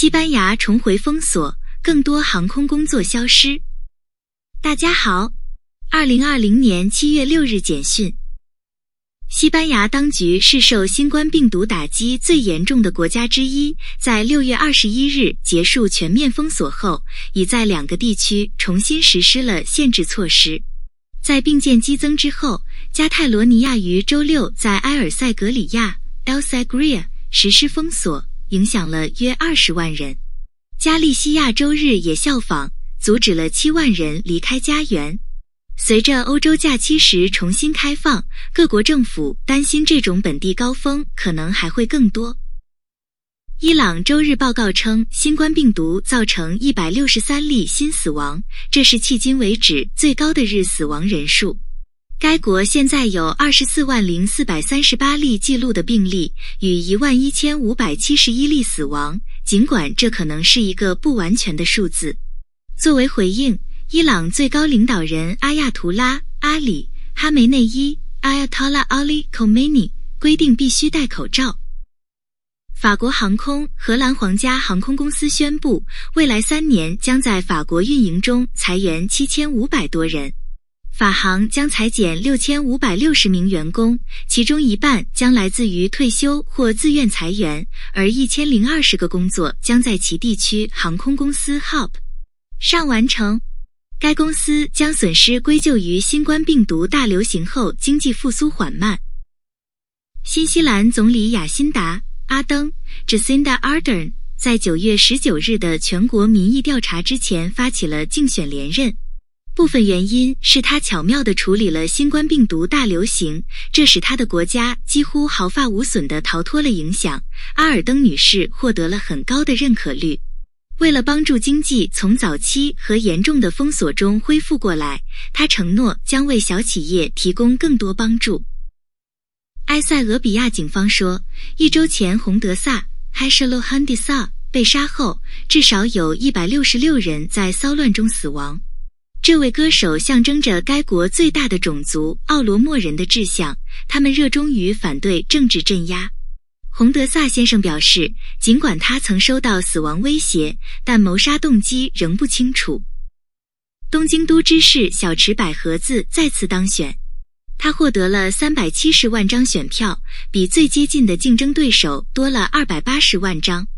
西班牙重回封锁，更多航空工作消失。大家好，二零二零年七月六日简讯：西班牙当局是受新冠病毒打击最严重的国家之一，在六月二十一日结束全面封锁后，已在两个地区重新实施了限制措施。在病件激增之后，加泰罗尼亚于周六在埃尔塞格里亚 （El Segria） 实施封锁。影响了约二十万人，加利西亚周日也效仿，阻止了七万人离开家园。随着欧洲假期时重新开放，各国政府担心这种本地高峰可能还会更多。伊朗周日报告称，新冠病毒造成一百六十三例新死亡，这是迄今为止最高的日死亡人数。该国现在有二十四万零四百三十八例记录的病例，与一万一千五百七十一例死亡。尽管这可能是一个不完全的数字。作为回应，伊朗最高领导人阿亚图拉·阿里·哈梅内伊 （Ayatollah Ali Khamenei） 规定必须戴口罩。法国航空、荷兰皇家航空公司宣布，未来三年将在法国运营中裁员七千五百多人。法航将裁减六千五百六十名员工，其中一半将来自于退休或自愿裁员，而一千零二十个工作将在其地区航空公司 Hop 上完成。该公司将损失归咎于新冠病毒大流行后经济复苏缓慢。新西兰总理雅辛达·阿登 （Jacinda Ardern） 在九月十九日的全国民意调查之前发起了竞选连任。部分原因是他巧妙地处理了新冠病毒大流行，这使他的国家几乎毫发无损地逃脱了影响。阿尔登女士获得了很高的认可率。为了帮助经济从早期和严重的封锁中恢复过来，她承诺将为小企业提供更多帮助。埃塞俄比亚警方说，一周前洪德萨 （Hashlo Handisa） 被杀后，至少有一百六十六人在骚乱中死亡。这位歌手象征着该国最大的种族奥罗莫人的志向，他们热衷于反对政治镇压。洪德萨先生表示，尽管他曾收到死亡威胁，但谋杀动机仍不清楚。东京都知事小池百合子再次当选，他获得了三百七十万张选票，比最接近的竞争对手多了二百八十万张。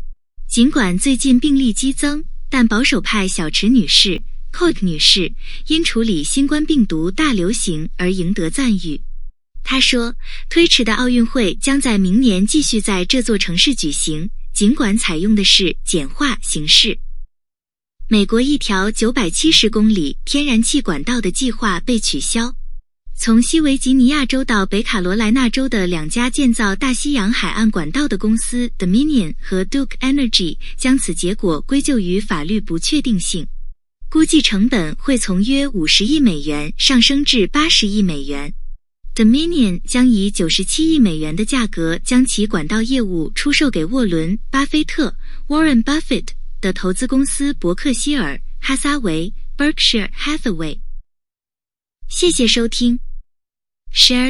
尽管最近病例激增，但保守派小池女士。Cote 女士因处理新冠病毒大流行而赢得赞誉。她说：“推迟的奥运会将在明年继续在这座城市举行，尽管采用的是简化形式。”美国一条九百七十公里天然气管道的计划被取消。从西维吉尼亚州到北卡罗来纳州的两家建造大西洋海岸管道的公司 Dominion 和 Duke Energy 将此结果归咎于法律不确定性。估计成本会从约五十亿美元上升至八十亿美元。Dominion 将以九十七亿美元的价格将其管道业务出售给沃伦·巴菲特 （Warren Buffett） 的投资公司伯克希尔·哈撒韦 （Berkshire Hathaway）。谢谢收听，Share。